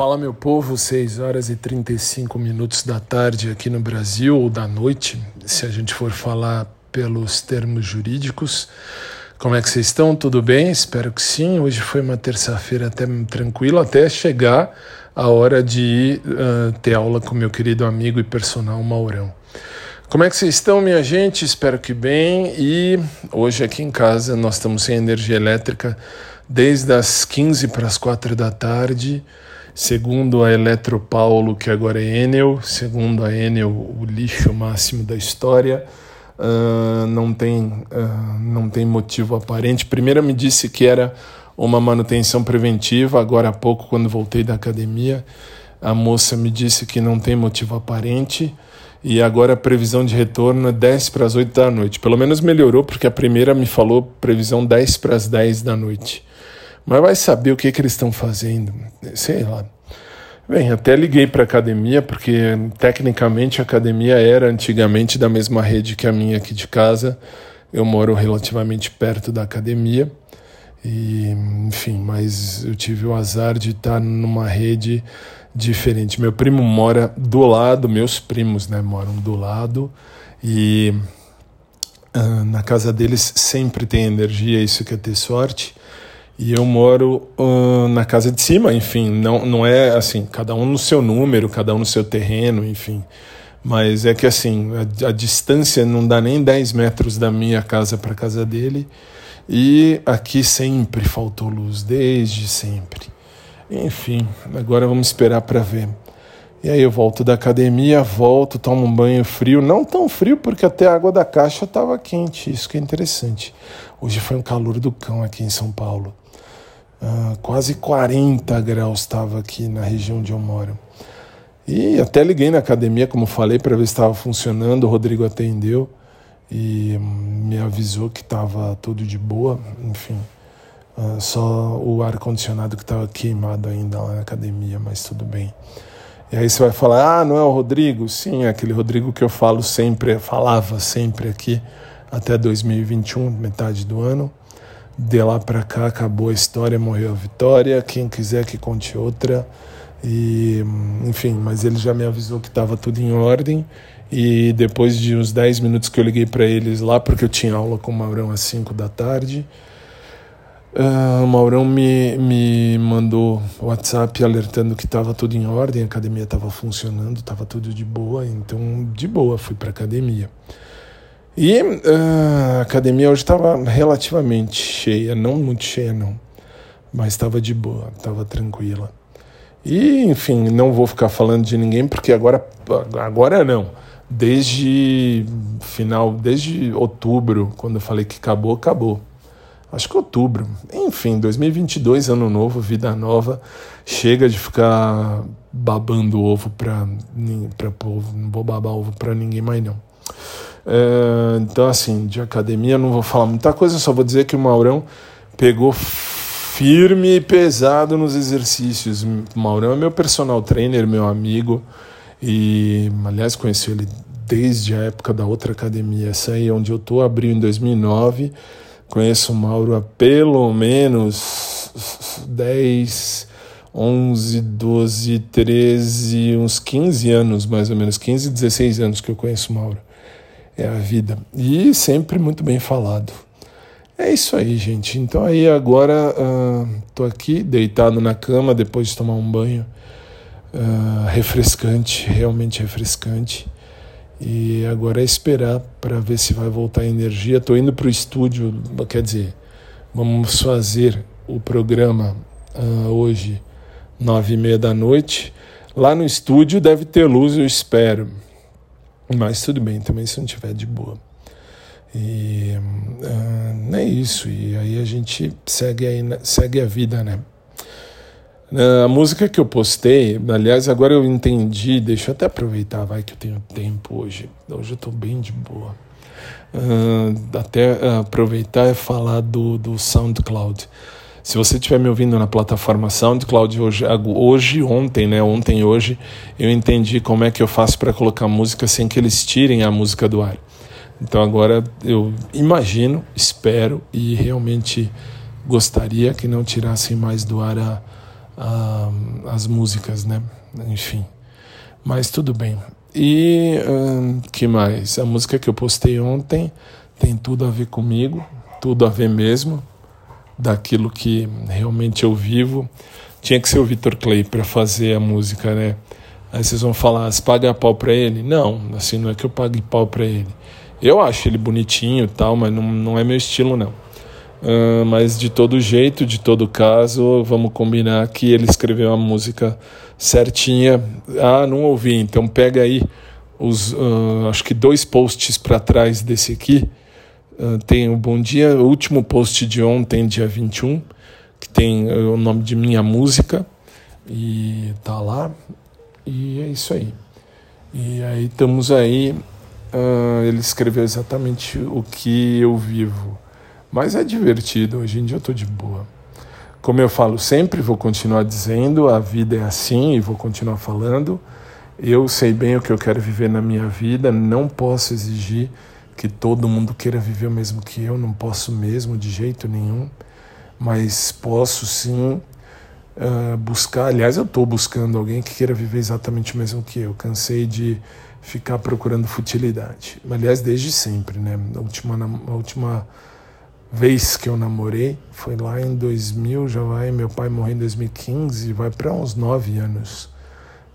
Fala meu povo, 6 horas e 35 minutos da tarde aqui no Brasil, ou da noite, se a gente for falar pelos termos jurídicos. Como é que vocês estão? Tudo bem? Espero que sim. Hoje foi uma terça-feira até tranquila, até chegar a hora de uh, ter aula com meu querido amigo e personal Maurão. Como é que vocês estão, minha gente? Espero que bem. E hoje aqui em casa nós estamos sem energia elétrica desde as 15 para as 4 da tarde. Segundo a Eletropaulo, que agora é Enel, segundo a Enel, o lixo máximo da história, uh, não, tem, uh, não tem motivo aparente. Primeiro me disse que era uma manutenção preventiva, agora há pouco, quando voltei da academia, a moça me disse que não tem motivo aparente e agora a previsão de retorno é 10 para as 8 da noite. Pelo menos melhorou, porque a primeira me falou previsão 10 para as 10 da noite. Mas vai saber o que, que eles estão fazendo, sei lá. Bem, até liguei para academia, porque tecnicamente a academia era antigamente da mesma rede que a minha aqui de casa. Eu moro relativamente perto da academia. E, enfim, mas eu tive o azar de estar numa rede diferente. Meu primo mora do lado, meus primos, né, moram do lado e uh, na casa deles sempre tem energia, isso que é ter sorte. E eu moro uh, na casa de cima, enfim, não, não é assim, cada um no seu número, cada um no seu terreno, enfim. Mas é que assim, a, a distância não dá nem 10 metros da minha casa para a casa dele. E aqui sempre faltou luz, desde sempre. Enfim, agora vamos esperar para ver. E aí eu volto da academia, volto, tomo um banho frio, não tão frio porque até a água da caixa estava quente, isso que é interessante. Hoje foi um calor do cão aqui em São Paulo. Uh, quase 40 graus estava aqui na região onde eu moro. E até liguei na academia, como falei, para ver se estava funcionando. O Rodrigo atendeu e me avisou que estava tudo de boa. Enfim, uh, só o ar-condicionado que estava queimado ainda lá na academia, mas tudo bem. E aí você vai falar: ah, não é o Rodrigo? Sim, é aquele Rodrigo que eu falo sempre, falava sempre aqui até 2021, metade do ano. De lá para cá acabou a história, morreu a vitória. Quem quiser que conte outra. E, enfim, mas ele já me avisou que estava tudo em ordem. E depois de uns 10 minutos que eu liguei para eles lá, porque eu tinha aula com o Maurão às 5 da tarde, uh, o Maurão me, me mandou WhatsApp alertando que estava tudo em ordem, a academia estava funcionando, estava tudo de boa. Então, de boa, fui para academia. E uh, a academia hoje estava relativamente cheia, não muito cheia não, mas estava de boa, estava tranquila. E enfim, não vou ficar falando de ninguém porque agora agora não. Desde final, desde outubro, quando eu falei que acabou, acabou. Acho que outubro. Enfim, 2022, ano novo, vida nova. Chega de ficar babando ovo para para povo, não vou babar ovo para ninguém mais não. É, então, assim, de academia não vou falar muita coisa, só vou dizer que o Maurão pegou firme e pesado nos exercícios. O Maurão é meu personal trainer, meu amigo, e, aliás, conheci ele desde a época da outra academia, essa aí onde eu tô, abriu em 2009. Conheço o Mauro há pelo menos 10, 11, 12, 13, uns 15 anos, mais ou menos, 15, 16 anos que eu conheço o Mauro é a vida. E sempre muito bem falado. É isso aí, gente. Então aí agora uh, tô aqui deitado na cama depois de tomar um banho uh, refrescante, realmente refrescante. E agora é esperar para ver se vai voltar a energia. Tô indo para o estúdio, quer dizer, vamos fazer o programa uh, hoje nove e meia da noite. Lá no estúdio deve ter luz, eu espero. Mas tudo bem também se não tiver de boa. E uh, é isso. E aí a gente segue, aí, segue a vida, né? A música que eu postei, aliás, agora eu entendi, deixa eu até aproveitar, vai que eu tenho tempo hoje. Hoje eu tô bem de boa. Uh, até aproveitar e falar do, do SoundCloud. Se você estiver me ouvindo na plataforma SoundCloud hoje, hoje, ontem, né? Ontem e hoje, eu entendi como é que eu faço para colocar música sem que eles tirem a música do ar. Então agora eu imagino, espero e realmente gostaria que não tirassem mais do ar a, a, as músicas, né? Enfim. Mas tudo bem. E hum, que mais? A música que eu postei ontem tem tudo a ver comigo, tudo a ver mesmo, daquilo que realmente eu vivo. Tinha que ser o Vitor Clay para fazer a música, né? Aí vocês vão falar, você paga pau para ele? Não, assim, não é que eu pague pau para ele. Eu acho ele bonitinho e tal, mas não, não é meu estilo, não. Uh, mas de todo jeito, de todo caso, vamos combinar que ele escreveu a música certinha. Ah, não ouvi, então pega aí os, uh, acho que dois posts para trás desse aqui. Uh, tem o Bom Dia, o último post de ontem, dia 21, que tem o nome de minha música, e tá lá. E é isso aí. E aí estamos aí. ele escreveu exatamente o que eu vivo mas é divertido, hoje em dia eu estou de boa. Como eu falo sempre, vou continuar dizendo, a vida é assim e vou continuar falando. Eu sei bem o que eu quero viver na minha vida, não posso exigir que todo mundo queira viver o mesmo que eu, não posso mesmo de jeito nenhum, mas posso sim uh, buscar. Aliás, eu estou buscando alguém que queira viver exatamente o mesmo que eu. Cansei de ficar procurando futilidade. Aliás, desde sempre, né? A última, a última vez que eu namorei foi lá em 2000, já vai, meu pai morreu em 2015, vai para uns nove anos.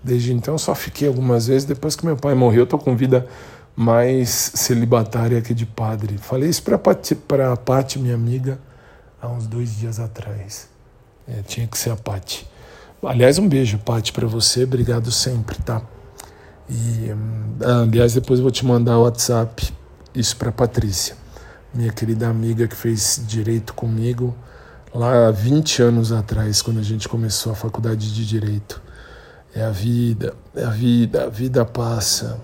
Desde então só fiquei algumas vezes, depois que meu pai morreu, eu tô com vida mais celibatária que de padre. Falei isso para a Pati, minha amiga, há uns dois dias atrás. É, tinha que ser a Pati. Aliás, um beijo, Pati, para você, obrigado sempre, tá? E, hum, aliás, depois eu vou te mandar o WhatsApp, isso para Patrícia minha querida amiga que fez direito comigo lá há 20 anos atrás, quando a gente começou a faculdade de direito. É a vida, é a vida, a vida passa.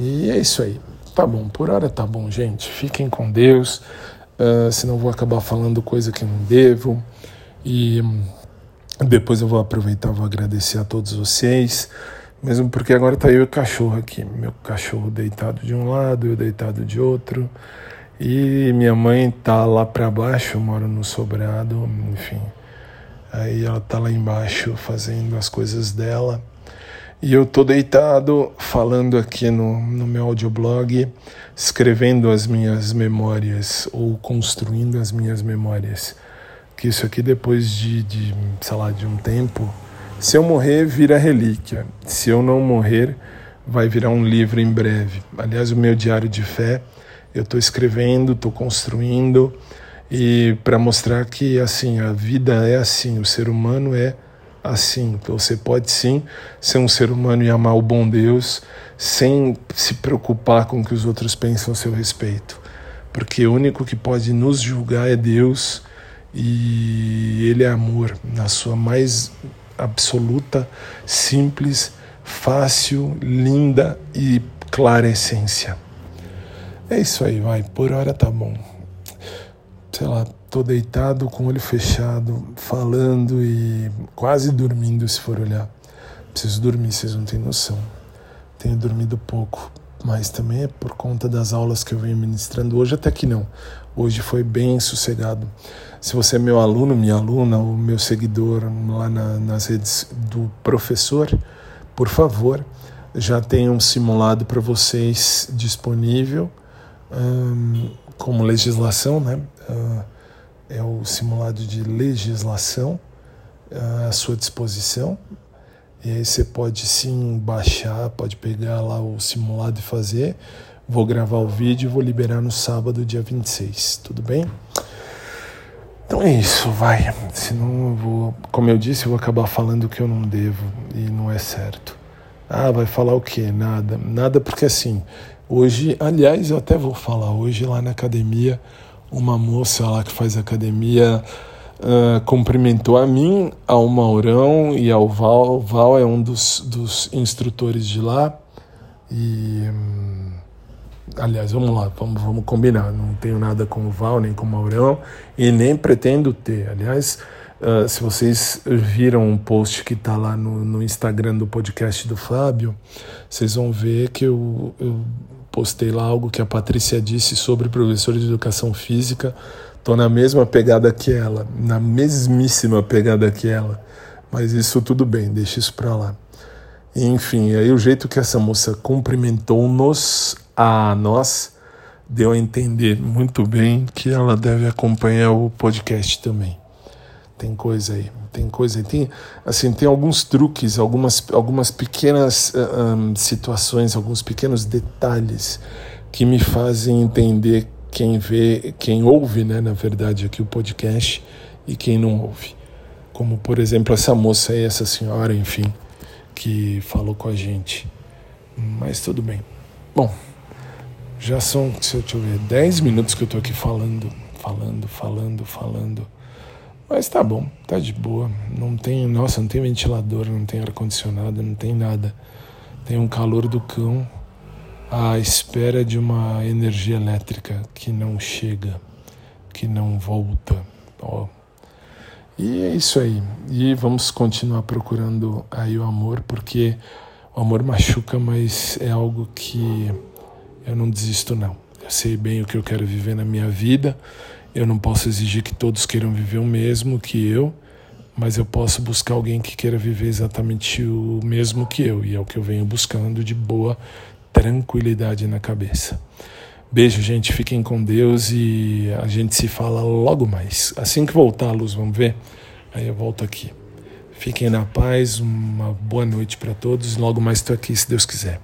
E é isso aí. Tá bom, por hora tá bom, gente. Fiquem com Deus, uh, senão vou acabar falando coisa que não devo. E hum, depois eu vou aproveitar, vou agradecer a todos vocês. Mesmo porque agora tá eu e o cachorro aqui. Meu cachorro deitado de um lado, eu deitado de outro. E minha mãe tá lá para baixo, eu moro no sobrado, enfim. Aí ela tá lá embaixo fazendo as coisas dela. E eu tô deitado falando aqui no, no meu audioblog, escrevendo as minhas memórias ou construindo as minhas memórias. Que isso aqui depois de, de sei lá, de um tempo, se eu morrer, vira relíquia. Se eu não morrer, vai virar um livro em breve. Aliás, o meu diário de fé eu estou escrevendo, estou construindo e para mostrar que assim a vida é assim, o ser humano é assim. Você pode sim ser um ser humano e amar o bom Deus sem se preocupar com o que os outros pensam a seu respeito, porque o único que pode nos julgar é Deus e Ele é amor na sua mais absoluta, simples, fácil, linda e clara essência. É isso aí, vai. Por hora tá bom. Sei lá, tô deitado com o olho fechado, falando e quase dormindo, se for olhar. Preciso dormir, vocês não têm noção. Tenho dormido pouco, mas também é por conta das aulas que eu venho ministrando. Hoje até que não. Hoje foi bem sossegado. Se você é meu aluno, minha aluna, ou meu seguidor lá na, nas redes do professor, por favor, já tem um simulado para vocês disponível como legislação, né? Uh, é o simulado de legislação uh, à sua disposição. E aí você pode sim baixar, pode pegar lá o simulado e fazer. Vou gravar o vídeo e vou liberar no sábado, dia 26, tudo bem? Então é isso, vai. Senão eu vou, como eu disse, eu vou acabar falando o que eu não devo e não é certo. Ah, vai falar o quê? Nada. Nada porque assim, Hoje, aliás, eu até vou falar, hoje lá na academia, uma moça lá que faz academia uh, cumprimentou a mim, ao Maurão e ao Val. O Val é um dos, dos instrutores de lá. E. Hum, aliás, vamos lá, vamos, vamos combinar. Não tenho nada com o Val, nem com o Maurão, e nem pretendo ter. Aliás, uh, se vocês viram um post que está lá no, no Instagram do podcast do Fábio, vocês vão ver que eu, eu postei lá algo que a Patrícia disse sobre professor de educação física. Estou na mesma pegada que ela, na mesmíssima pegada que ela. Mas isso tudo bem, deixa isso para lá. Enfim, aí o jeito que essa moça cumprimentou-nos a nós deu a entender muito bem que ela deve acompanhar o podcast também. Tem coisa aí, tem coisa aí. Tem, assim, tem alguns truques, algumas, algumas pequenas um, situações, alguns pequenos detalhes que me fazem entender quem vê, quem ouve, né, na verdade, aqui o podcast e quem não ouve. Como, por exemplo, essa moça aí, essa senhora, enfim, que falou com a gente. Mas tudo bem. Bom, já são, deixa eu ver, 10 minutos que eu tô aqui falando, falando, falando, falando. Mas tá bom, tá de boa. Não tem, nossa, não tem ventilador, não tem ar-condicionado, não tem nada. Tem um calor do cão à espera de uma energia elétrica que não chega, que não volta. Ó. E é isso aí. E vamos continuar procurando aí o amor, porque o amor machuca, mas é algo que eu não desisto não. Eu sei bem o que eu quero viver na minha vida. Eu não posso exigir que todos queiram viver o mesmo que eu, mas eu posso buscar alguém que queira viver exatamente o mesmo que eu, e é o que eu venho buscando de boa tranquilidade na cabeça. Beijo, gente. Fiquem com Deus e a gente se fala logo mais. Assim que voltar a luz, vamos ver? Aí eu volto aqui. Fiquem na paz, uma boa noite para todos. Logo mais estou aqui, se Deus quiser.